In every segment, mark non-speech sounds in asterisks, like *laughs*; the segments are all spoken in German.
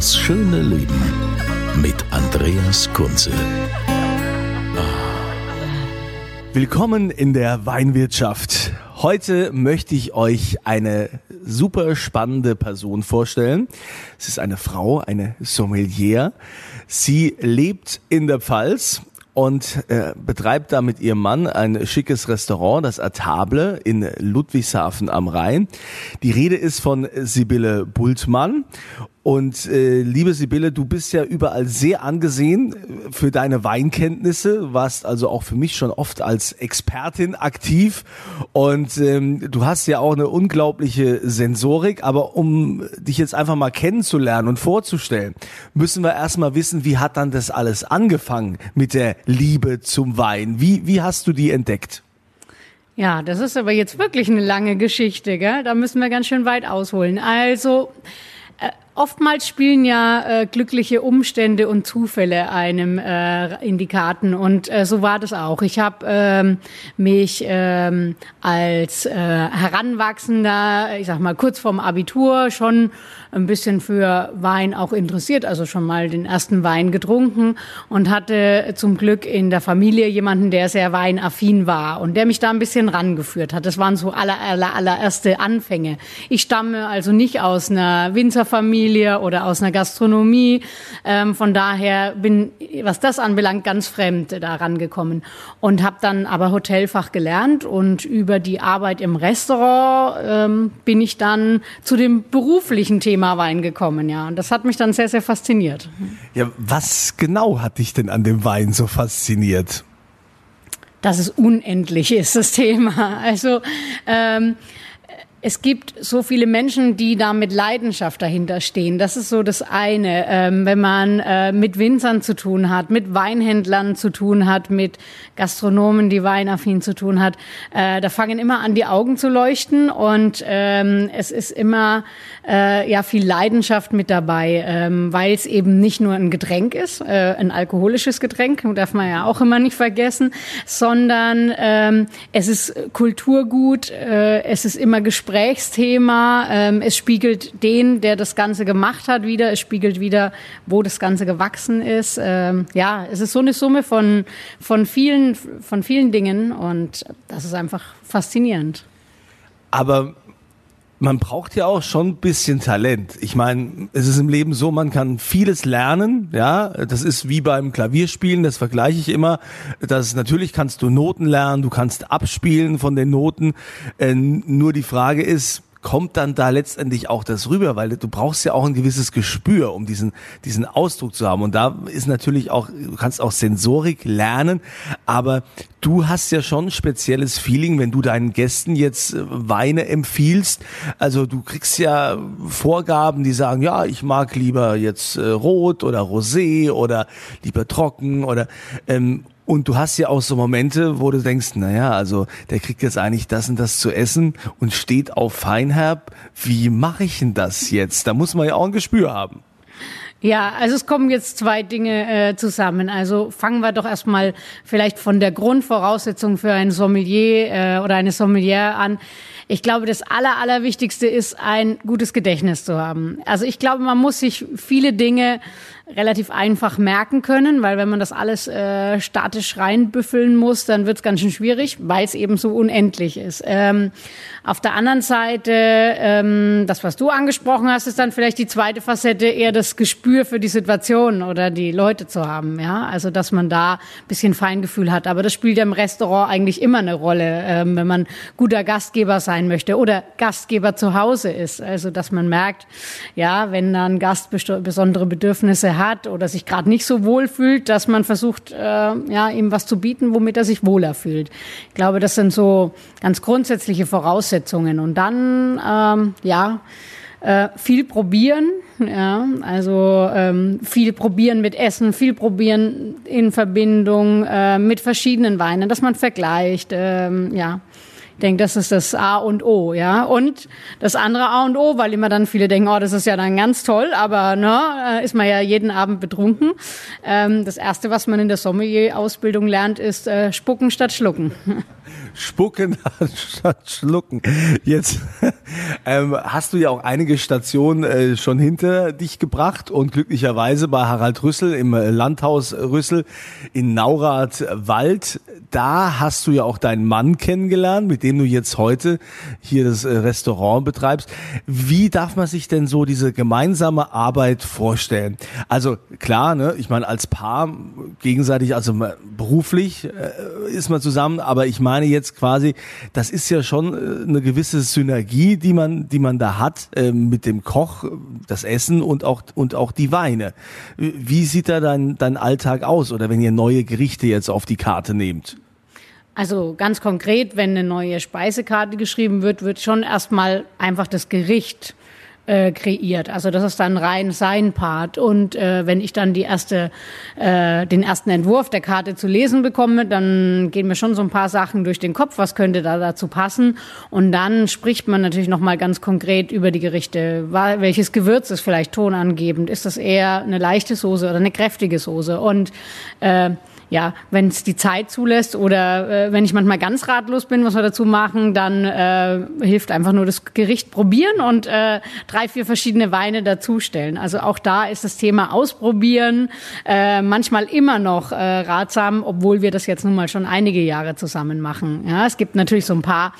Das schöne Leben mit Andreas Kunze. Willkommen in der Weinwirtschaft. Heute möchte ich euch eine super spannende Person vorstellen. Es ist eine Frau, eine Sommelier. Sie lebt in der Pfalz und äh, betreibt da mit ihrem Mann ein schickes Restaurant, das Atable in Ludwigshafen am Rhein. Die Rede ist von Sibylle Bultmann. Und äh, liebe Sibylle, du bist ja überall sehr angesehen für deine Weinkenntnisse, warst also auch für mich schon oft als Expertin aktiv und ähm, du hast ja auch eine unglaubliche Sensorik, aber um dich jetzt einfach mal kennenzulernen und vorzustellen, müssen wir erstmal wissen, wie hat dann das alles angefangen mit der Liebe zum Wein? Wie, wie hast du die entdeckt? Ja, das ist aber jetzt wirklich eine lange Geschichte, gell? Da müssen wir ganz schön weit ausholen. Also, Oftmals spielen ja äh, glückliche Umstände und Zufälle einem äh, in die Karten und äh, so war das auch. Ich habe ähm, mich ähm, als äh, Heranwachsender, ich sag mal kurz vorm Abitur, schon ein bisschen für Wein auch interessiert, also schon mal den ersten Wein getrunken und hatte zum Glück in der Familie jemanden, der sehr weinaffin war und der mich da ein bisschen rangeführt hat. Das waren so aller, aller, allererste Anfänge. Ich stamme also nicht aus einer Winzerfamilie oder aus einer Gastronomie. Ähm, von daher bin, was das anbelangt, ganz fremd da rangekommen und habe dann aber Hotelfach gelernt und über die Arbeit im Restaurant ähm, bin ich dann zu dem beruflichen Thema Thema Wein gekommen, ja. Und das hat mich dann sehr, sehr fasziniert. Ja, was genau hat dich denn an dem Wein so fasziniert? Dass es unendlich ist, das Thema. Also ähm, es gibt so viele Menschen, die da mit Leidenschaft dahinter stehen. Das ist so das eine. Ähm, wenn man äh, mit Winzern zu tun hat, mit Weinhändlern zu tun hat, mit Gastronomen, die weinaffin zu tun hat, äh, da fangen immer an, die Augen zu leuchten und ähm, es ist immer äh, ja viel Leidenschaft mit dabei, ähm, weil es eben nicht nur ein Getränk ist, äh, ein alkoholisches Getränk, darf man ja auch immer nicht vergessen, sondern ähm, es ist Kulturgut, äh, es ist immer Gespräch Gesprächsthema. Ähm, es spiegelt den, der das Ganze gemacht hat, wieder. Es spiegelt wieder, wo das Ganze gewachsen ist. Ähm, ja, es ist so eine Summe von, von, vielen, von vielen Dingen und das ist einfach faszinierend. Aber man braucht ja auch schon ein bisschen Talent. Ich meine, es ist im Leben so, man kann vieles lernen, ja. Das ist wie beim Klavierspielen, das vergleiche ich immer. Das natürlich kannst du Noten lernen, du kannst abspielen von den Noten. Äh, nur die Frage ist, kommt dann da letztendlich auch das rüber, weil du brauchst ja auch ein gewisses Gespür, um diesen, diesen Ausdruck zu haben. Und da ist natürlich auch, du kannst auch Sensorik lernen, aber du hast ja schon ein spezielles Feeling, wenn du deinen Gästen jetzt äh, Weine empfiehlst. Also du kriegst ja Vorgaben, die sagen, ja, ich mag lieber jetzt äh, rot oder rosé oder lieber trocken oder ähm, und du hast ja auch so Momente, wo du denkst, naja, also der kriegt jetzt eigentlich das und das zu essen und steht auf Feinherb. Wie mache ich denn das jetzt? Da muss man ja auch ein Gespür haben. Ja, also es kommen jetzt zwei Dinge äh, zusammen. Also fangen wir doch erstmal vielleicht von der Grundvoraussetzung für ein Sommelier äh, oder eine Sommelier an. Ich glaube, das Aller, Allerwichtigste ist, ein gutes Gedächtnis zu haben. Also ich glaube, man muss sich viele Dinge relativ einfach merken können, weil wenn man das alles äh, statisch reinbüffeln muss, dann wird es ganz schön schwierig, weil es eben so unendlich ist. Ähm, auf der anderen Seite, ähm, das, was du angesprochen hast, ist dann vielleicht die zweite Facette, eher das Gespür für die Situation oder die Leute zu haben. Ja, also dass man da ein bisschen Feingefühl hat. Aber das spielt ja im Restaurant eigentlich immer eine Rolle, ähm, wenn man guter Gastgeber sein möchte oder Gastgeber zu Hause ist. Also dass man merkt, ja, wenn dann Gast besondere Bedürfnisse hat oder sich gerade nicht so wohl fühlt, dass man versucht, äh, ja, ihm was zu bieten, womit er sich wohler fühlt. Ich glaube, das sind so ganz grundsätzliche Voraussetzungen. Und dann, ähm, ja, äh, viel probieren, ja, also ähm, viel probieren mit Essen, viel probieren in Verbindung äh, mit verschiedenen Weinen, dass man vergleicht, ähm, ja. Denke, das ist das A und O, ja. Und das andere A und O, weil immer dann viele denken, oh, das ist ja dann ganz toll, aber ne, äh, ist man ja jeden Abend betrunken. Ähm, das erste, was man in der Sommelier-Ausbildung lernt, ist äh, spucken statt schlucken. *laughs* Spucken *laughs* statt schlucken. Jetzt ähm, hast du ja auch einige Stationen äh, schon hinter dich gebracht und glücklicherweise bei Harald Rüssel im äh, Landhaus Rüssel in Naurath-Wald. Da hast du ja auch deinen Mann kennengelernt, mit dem du jetzt heute hier das äh, Restaurant betreibst. Wie darf man sich denn so diese gemeinsame Arbeit vorstellen? Also klar, ne, ich meine als Paar gegenseitig, also beruflich äh, ist man zusammen, aber ich meine jetzt jetzt quasi, das ist ja schon äh, eine gewisse Synergie, die man, die man da hat äh, mit dem Koch, das Essen und auch und auch die Weine. Wie sieht da dein dein Alltag aus oder wenn ihr neue Gerichte jetzt auf die Karte nehmt? Also ganz konkret, wenn eine neue Speisekarte geschrieben wird, wird schon erstmal einfach das Gericht äh, kreiert. Also das ist dann rein sein Part. Und äh, wenn ich dann die erste, äh, den ersten Entwurf der Karte zu lesen bekomme, dann gehen mir schon so ein paar Sachen durch den Kopf, was könnte da dazu passen. Und dann spricht man natürlich nochmal ganz konkret über die Gerichte. Welches Gewürz ist vielleicht tonangebend? Ist das eher eine leichte Soße oder eine kräftige Soße? Und äh, ja, wenn es die Zeit zulässt oder äh, wenn ich manchmal ganz ratlos bin, was wir dazu machen, dann äh, hilft einfach nur das Gericht probieren und äh, drei, vier verschiedene Weine dazustellen. Also auch da ist das Thema Ausprobieren äh, manchmal immer noch äh, ratsam, obwohl wir das jetzt nun mal schon einige Jahre zusammen machen. Ja, es gibt natürlich so ein paar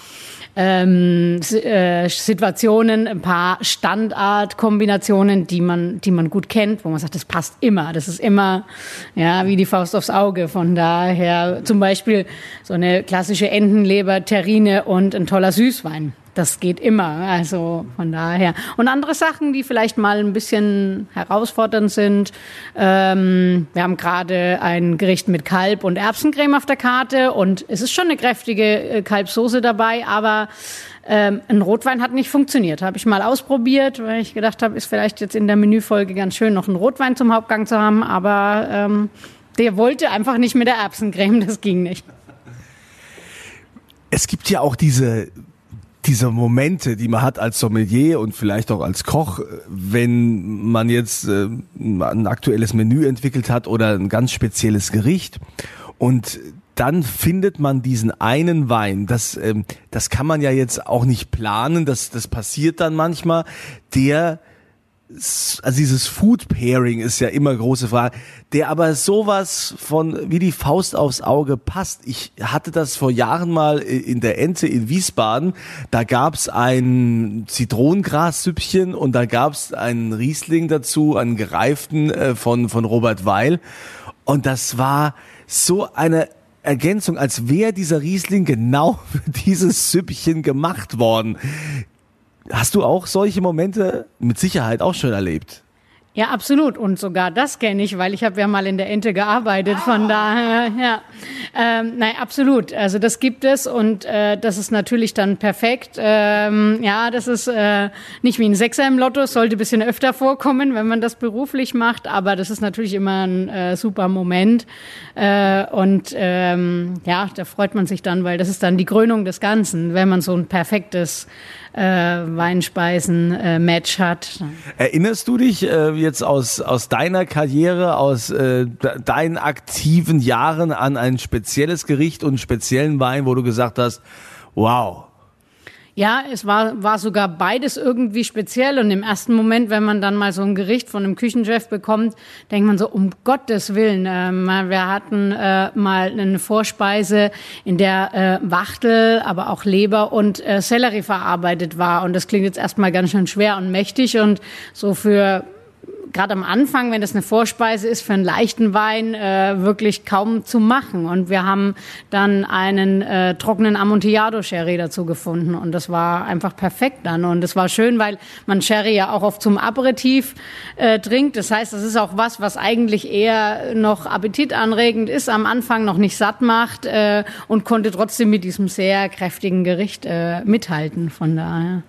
ähm, äh, Situationen, ein paar Standardkombinationen, die man, die man gut kennt, wo man sagt, das passt immer. Das ist immer ja wie die Faust aufs Auge. Von daher zum Beispiel so eine klassische Entenleber, Terrine und ein toller Süßwein das geht immer. Also von daher. Und andere Sachen, die vielleicht mal ein bisschen herausfordernd sind. Ähm, wir haben gerade ein Gericht mit Kalb und Erbsencreme auf der Karte und es ist schon eine kräftige äh, Kalbsoße dabei, aber ähm, ein Rotwein hat nicht funktioniert. Habe ich mal ausprobiert, weil ich gedacht habe, ist vielleicht jetzt in der Menüfolge ganz schön, noch einen Rotwein zum Hauptgang zu haben, aber ähm, der wollte einfach nicht mit der Erbsencreme, das ging nicht. Es gibt ja auch diese diese Momente, die man hat als Sommelier und vielleicht auch als Koch, wenn man jetzt äh, ein aktuelles Menü entwickelt hat oder ein ganz spezielles Gericht und dann findet man diesen einen Wein. Das, ähm, das kann man ja jetzt auch nicht planen. Das, das passiert dann manchmal. Der also dieses Food Pairing ist ja immer große Frage, der aber sowas von wie die Faust aufs Auge passt. Ich hatte das vor Jahren mal in der Ente in Wiesbaden. Da gab's ein Zitronengrassüppchen und da gab's einen Riesling dazu, einen gereiften äh, von von Robert Weil. Und das war so eine Ergänzung, als wäre dieser Riesling genau *laughs* für dieses Süppchen gemacht worden. Hast du auch solche Momente mit Sicherheit auch schon erlebt? Ja, absolut. Und sogar das kenne ich, weil ich habe ja mal in der Ente gearbeitet. Von daher, ja. Ähm, nein, absolut. Also das gibt es und äh, das ist natürlich dann perfekt. Ähm, ja, das ist äh, nicht wie ein Sechser im Lotto, sollte ein bisschen öfter vorkommen, wenn man das beruflich macht. Aber das ist natürlich immer ein äh, super Moment. Äh, und ähm, ja, da freut man sich dann, weil das ist dann die Krönung des Ganzen, wenn man so ein perfektes äh, Weinspeisen-Match äh, hat. Erinnerst du dich äh, jetzt aus, aus deiner Karriere, aus äh, deinen aktiven Jahren an ein spezielles Gericht und speziellen Wein, wo du gesagt hast, wow, ja, es war, war sogar beides irgendwie speziell. Und im ersten Moment, wenn man dann mal so ein Gericht von einem Küchenchef bekommt, denkt man so, um Gottes Willen. Äh, wir hatten äh, mal eine Vorspeise, in der äh, Wachtel, aber auch Leber und äh, Sellerie verarbeitet war. Und das klingt jetzt erstmal ganz schön schwer und mächtig. Und so für gerade am Anfang, wenn das eine Vorspeise ist, für einen leichten Wein äh, wirklich kaum zu machen. Und wir haben dann einen äh, trockenen Amontillado Sherry dazu gefunden und das war einfach perfekt dann. Und es war schön, weil man Sherry ja auch oft zum Aperitif äh, trinkt. Das heißt, das ist auch was, was eigentlich eher noch appetitanregend ist, am Anfang noch nicht satt macht äh, und konnte trotzdem mit diesem sehr kräftigen Gericht äh, mithalten. Von daher.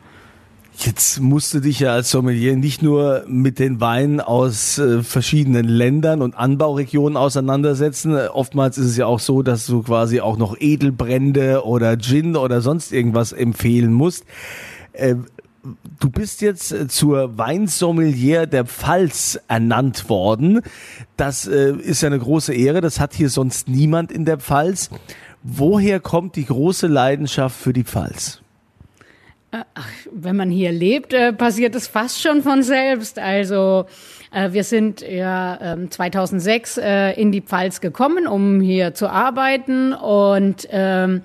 Jetzt musst du dich ja als Sommelier nicht nur mit den Weinen aus äh, verschiedenen Ländern und Anbauregionen auseinandersetzen. Oftmals ist es ja auch so, dass du quasi auch noch Edelbrände oder Gin oder sonst irgendwas empfehlen musst. Äh, du bist jetzt zur Weinsommelier der Pfalz ernannt worden. Das äh, ist ja eine große Ehre. Das hat hier sonst niemand in der Pfalz. Woher kommt die große Leidenschaft für die Pfalz? Ach, wenn man hier lebt, äh, passiert es fast schon von selbst. Also äh, wir sind ja äh, 2006 äh, in die Pfalz gekommen, um hier zu arbeiten und ähm,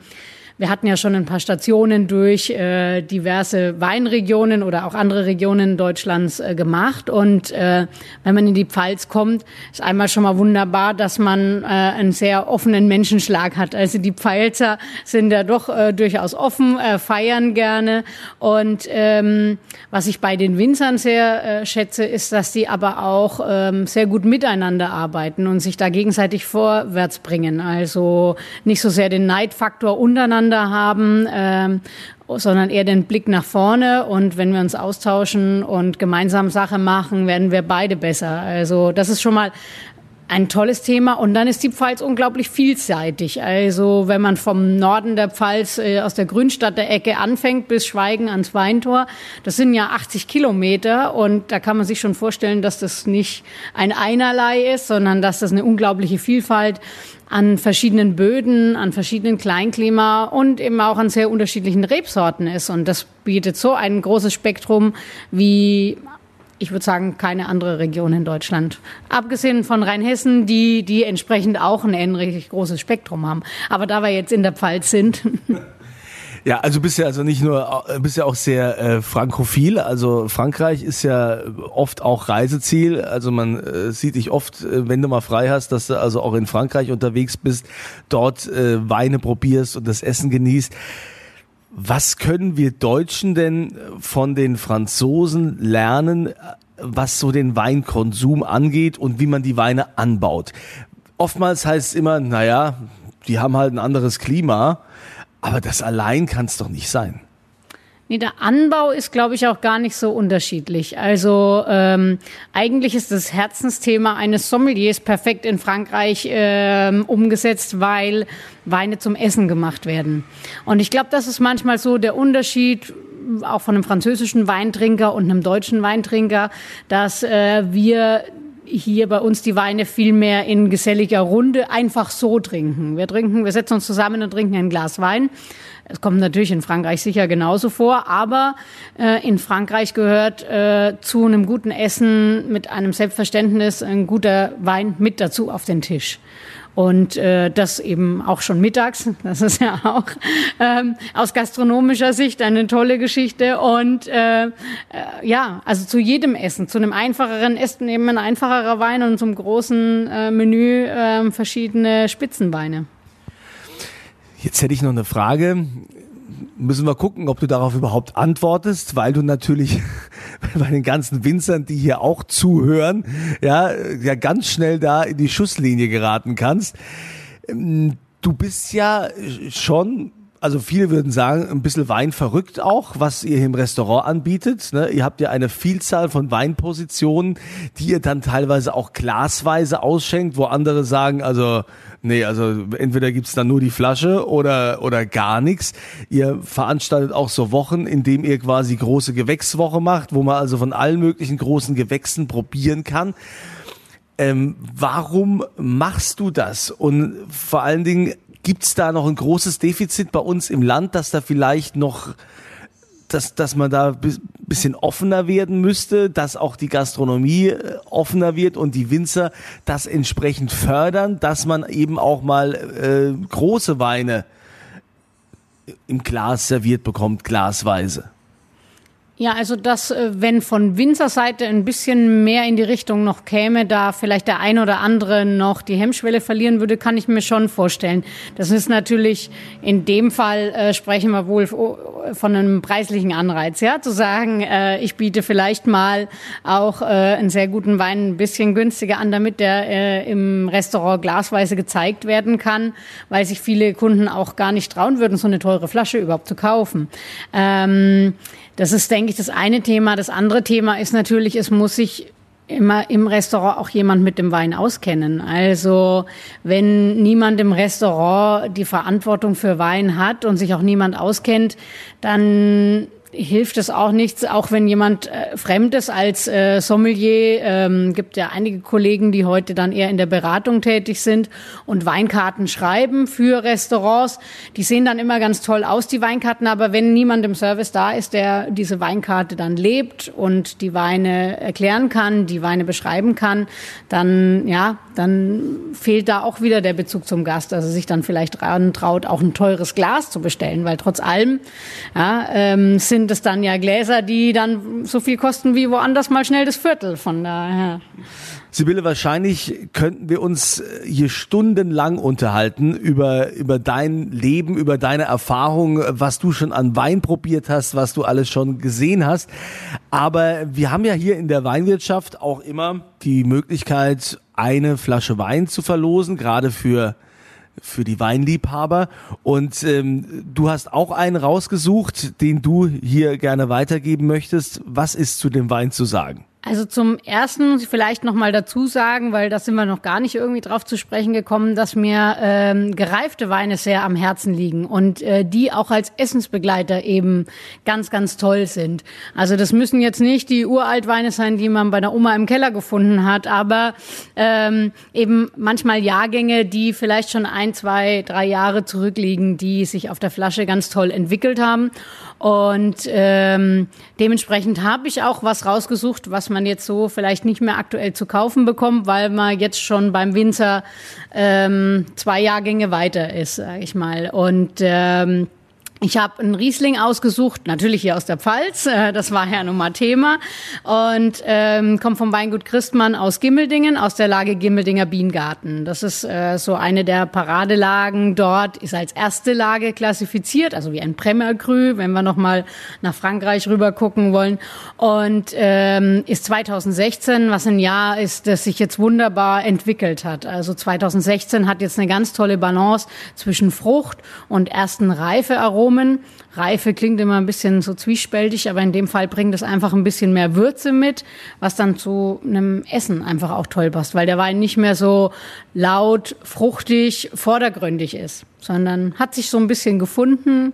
wir hatten ja schon ein paar Stationen durch äh, diverse Weinregionen oder auch andere Regionen Deutschlands äh, gemacht. Und äh, wenn man in die Pfalz kommt, ist einmal schon mal wunderbar, dass man äh, einen sehr offenen Menschenschlag hat. Also die Pfalzer sind ja doch äh, durchaus offen, äh, feiern gerne. Und ähm, was ich bei den Winzern sehr äh, schätze, ist, dass die aber auch ähm, sehr gut miteinander arbeiten und sich da gegenseitig vorwärts bringen. Also nicht so sehr den Neidfaktor untereinander miteinander haben, ähm, sondern eher den Blick nach vorne. Und wenn wir uns austauschen und gemeinsam Sache machen, werden wir beide besser. Also das ist schon mal ein tolles Thema. Und dann ist die Pfalz unglaublich vielseitig. Also wenn man vom Norden der Pfalz äh, aus der Grünstadt der Ecke anfängt bis Schweigen ans Weintor, das sind ja 80 Kilometer. Und da kann man sich schon vorstellen, dass das nicht ein Einerlei ist, sondern dass das eine unglaubliche Vielfalt an verschiedenen Böden, an verschiedenen Kleinklima und eben auch an sehr unterschiedlichen Rebsorten ist. Und das bietet so ein großes Spektrum wie ich würde sagen, keine andere Region in Deutschland. Abgesehen von Rheinhessen, die, die entsprechend auch ein ähnlich großes Spektrum haben. Aber da wir jetzt in der Pfalz sind. *laughs* Ja, also bist ja also nicht nur, bist ja auch sehr äh, frankophil. Also Frankreich ist ja oft auch Reiseziel. Also man äh, sieht dich oft, äh, wenn du mal frei hast, dass du also auch in Frankreich unterwegs bist, dort äh, Weine probierst und das Essen genießt. Was können wir Deutschen denn von den Franzosen lernen, was so den Weinkonsum angeht und wie man die Weine anbaut? Oftmals heißt es immer, naja, die haben halt ein anderes Klima. Aber das allein kann es doch nicht sein. Nee, der Anbau ist, glaube ich, auch gar nicht so unterschiedlich. Also ähm, eigentlich ist das Herzensthema eines Sommeliers perfekt in Frankreich ähm, umgesetzt, weil Weine zum Essen gemacht werden. Und ich glaube, das ist manchmal so der Unterschied auch von einem französischen Weintrinker und einem deutschen Weintrinker, dass äh, wir hier bei uns die Weine viel mehr in geselliger Runde einfach so trinken. Wir trinken, wir setzen uns zusammen und trinken ein Glas Wein. Es kommt natürlich in Frankreich sicher genauso vor, aber äh, in Frankreich gehört äh, zu einem guten Essen mit einem Selbstverständnis ein guter Wein mit dazu auf den Tisch. Und äh, das eben auch schon mittags. *laughs* Das ist ja auch ähm, aus gastronomischer Sicht eine tolle Geschichte. Und äh, äh, ja, also zu jedem Essen, zu einem einfacheren Essen eben ein einfacherer Wein und zum großen äh, Menü äh, verschiedene Spitzenweine. Jetzt hätte ich noch eine Frage müssen wir gucken, ob du darauf überhaupt antwortest, weil du natürlich *laughs* bei den ganzen Winzern, die hier auch zuhören, ja, ja ganz schnell da in die Schusslinie geraten kannst. Ähm, du bist ja schon also viele würden sagen, ein bisschen Wein verrückt auch, was ihr im Restaurant anbietet. Ne? Ihr habt ja eine Vielzahl von Weinpositionen, die ihr dann teilweise auch glasweise ausschenkt, wo andere sagen, also nee, also entweder gibt's dann nur die Flasche oder, oder gar nichts. Ihr veranstaltet auch so Wochen, in dem ihr quasi große Gewächswoche macht, wo man also von allen möglichen großen Gewächsen probieren kann. Ähm, warum machst du das? Und vor allen Dingen, Gibt es da noch ein großes Defizit bei uns im Land, dass da vielleicht noch, dass, dass man da ein bisschen offener werden müsste, dass auch die Gastronomie äh, offener wird und die Winzer das entsprechend fördern, dass man eben auch mal äh, große Weine im Glas serviert bekommt, glasweise? Ja, also dass, äh, wenn von Winzerseite ein bisschen mehr in die Richtung noch käme, da vielleicht der ein oder andere noch die Hemmschwelle verlieren würde, kann ich mir schon vorstellen. Das ist natürlich in dem Fall äh, sprechen wir wohl von einem preislichen Anreiz, ja, zu sagen, äh, ich biete vielleicht mal auch äh, einen sehr guten Wein ein bisschen günstiger an, damit der äh, im Restaurant glasweise gezeigt werden kann, weil sich viele Kunden auch gar nicht trauen würden, so eine teure Flasche überhaupt zu kaufen. Ähm, das ist, denke ich, das eine Thema. Das andere Thema ist natürlich, es muss sich immer im Restaurant auch jemand mit dem Wein auskennen. Also wenn niemand im Restaurant die Verantwortung für Wein hat und sich auch niemand auskennt, dann hilft es auch nichts, auch wenn jemand äh, Fremdes als äh, Sommelier, ähm, gibt ja einige Kollegen, die heute dann eher in der Beratung tätig sind und Weinkarten schreiben für Restaurants. Die sehen dann immer ganz toll aus, die Weinkarten, aber wenn niemand im Service da ist, der diese Weinkarte dann lebt und die Weine erklären kann, die Weine beschreiben kann, dann, ja, dann fehlt da auch wieder der Bezug zum Gast, also sich dann vielleicht traut, auch ein teures Glas zu bestellen, weil trotz allem ja, ähm, sind sind es dann ja Gläser, die dann so viel kosten wie woanders mal schnell das Viertel. Von daher. Sibylle, wahrscheinlich könnten wir uns hier stundenlang unterhalten über, über dein Leben, über deine Erfahrung, was du schon an Wein probiert hast, was du alles schon gesehen hast. Aber wir haben ja hier in der Weinwirtschaft auch immer die Möglichkeit, eine Flasche Wein zu verlosen, gerade für für die Weinliebhaber. Und ähm, du hast auch einen rausgesucht, den du hier gerne weitergeben möchtest. Was ist zu dem Wein zu sagen? Also zum ersten muss ich vielleicht noch mal dazu sagen, weil da sind wir noch gar nicht irgendwie drauf zu sprechen gekommen, dass mir ähm, gereifte Weine sehr am Herzen liegen und äh, die auch als Essensbegleiter eben ganz, ganz toll sind. Also das müssen jetzt nicht die Uraltweine sein, die man bei der Oma im Keller gefunden hat, aber ähm, eben manchmal Jahrgänge, die vielleicht schon ein, zwei, drei Jahre zurückliegen, die sich auf der Flasche ganz toll entwickelt haben. Und ähm, dementsprechend habe ich auch was rausgesucht, was man jetzt so vielleicht nicht mehr aktuell zu kaufen bekommt, weil man jetzt schon beim Winzer ähm, zwei Jahrgänge weiter ist, sage ich mal. Und ähm, ich habe einen Riesling ausgesucht, natürlich hier aus der Pfalz, äh, das war ja nun mal Thema. Und ähm, kommt vom Weingut Christmann aus Gimmeldingen, aus der Lage Gimmeldinger Biengarten. Das ist äh, so eine der Paradelagen dort, ist als erste Lage klassifiziert, also wie ein Premier Cru, wenn wir nochmal nach Frankreich rüber gucken wollen. Und ähm, ist 2016, was ein Jahr ist, das sich jetzt wunderbar entwickelt hat. Also 2016 hat jetzt eine ganz tolle Balance zwischen Frucht und ersten Reifearomen Aromen. Reife klingt immer ein bisschen so zwiespältig, aber in dem Fall bringt es einfach ein bisschen mehr Würze mit, was dann zu einem Essen einfach auch toll passt, weil der Wein nicht mehr so laut, fruchtig, vordergründig ist, sondern hat sich so ein bisschen gefunden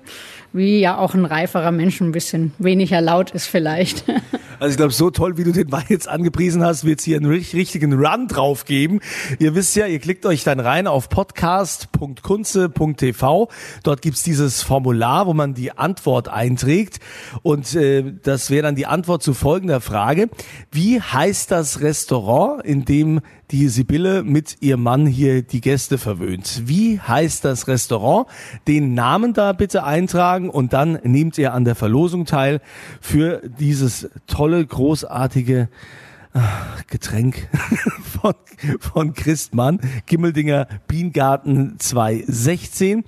wie ja auch ein reiferer Mensch ein bisschen weniger laut ist vielleicht. *laughs* Also ich glaube, so toll, wie du den Wein jetzt angepriesen hast, wird es hier einen richtigen Run drauf geben. Ihr wisst ja, ihr klickt euch dann rein auf podcast.kunze.tv. Dort gibt's dieses Formular, wo man die Antwort einträgt. Und äh, das wäre dann die Antwort zu folgender Frage. Wie heißt das Restaurant, in dem die Sibylle mit ihrem Mann hier die Gäste verwöhnt. Wie heißt das Restaurant? Den Namen da bitte eintragen und dann nehmt ihr an der Verlosung teil für dieses tolle, großartige ach, Getränk *laughs* von, von Christmann, Gimmeldinger Biengarten 216.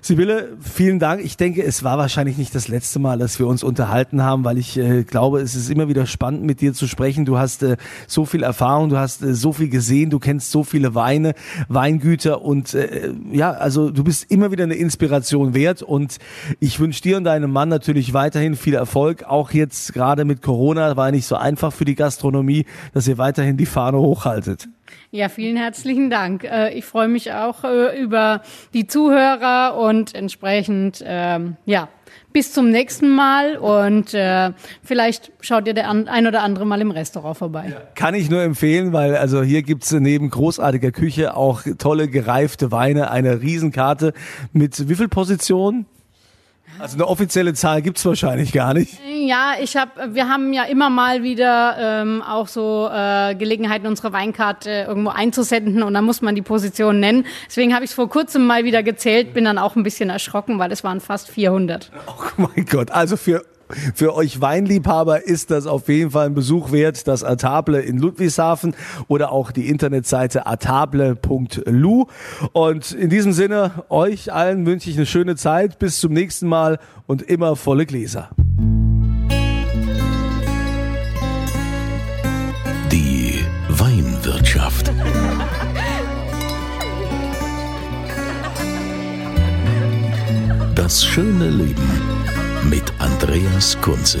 Sibylle, vielen Dank. Ich denke, es war wahrscheinlich nicht das letzte Mal, dass wir uns unterhalten haben, weil ich äh, glaube, es ist immer wieder spannend, mit dir zu sprechen. Du hast äh, so viel Erfahrung, du hast äh, so viel gesehen, du kennst so viele Weine, Weingüter und äh, ja, also du bist immer wieder eine Inspiration wert und ich wünsche dir und deinem Mann natürlich weiterhin viel Erfolg. Auch jetzt gerade mit Corona war nicht so einfach für die Gastronomie, dass ihr weiterhin die Fahne hochhaltet. Ja, vielen herzlichen Dank. Äh, ich freue mich auch äh, über die Zuhörer und entsprechend, ähm, ja, bis zum nächsten Mal und äh, vielleicht schaut ihr der ein oder andere mal im Restaurant vorbei. Kann ich nur empfehlen, weil also hier gibt's neben großartiger Küche auch tolle gereifte Weine, eine Riesenkarte mit wie viel Positionen? Also eine offizielle Zahl gibt's wahrscheinlich gar nicht. Ja, ich habe, wir haben ja immer mal wieder ähm, auch so äh, Gelegenheiten, unsere Weinkarte irgendwo einzusenden und dann muss man die Position nennen. Deswegen habe ich es vor kurzem mal wieder gezählt, bin dann auch ein bisschen erschrocken, weil es waren fast 400. Oh mein Gott, also für für euch Weinliebhaber ist das auf jeden Fall ein Besuch wert, das Atable in Ludwigshafen oder auch die Internetseite atable.lu. Und in diesem Sinne, euch allen wünsche ich eine schöne Zeit. Bis zum nächsten Mal und immer volle Gläser. Die Weinwirtschaft. Das schöne Leben mit Andreas Kunze.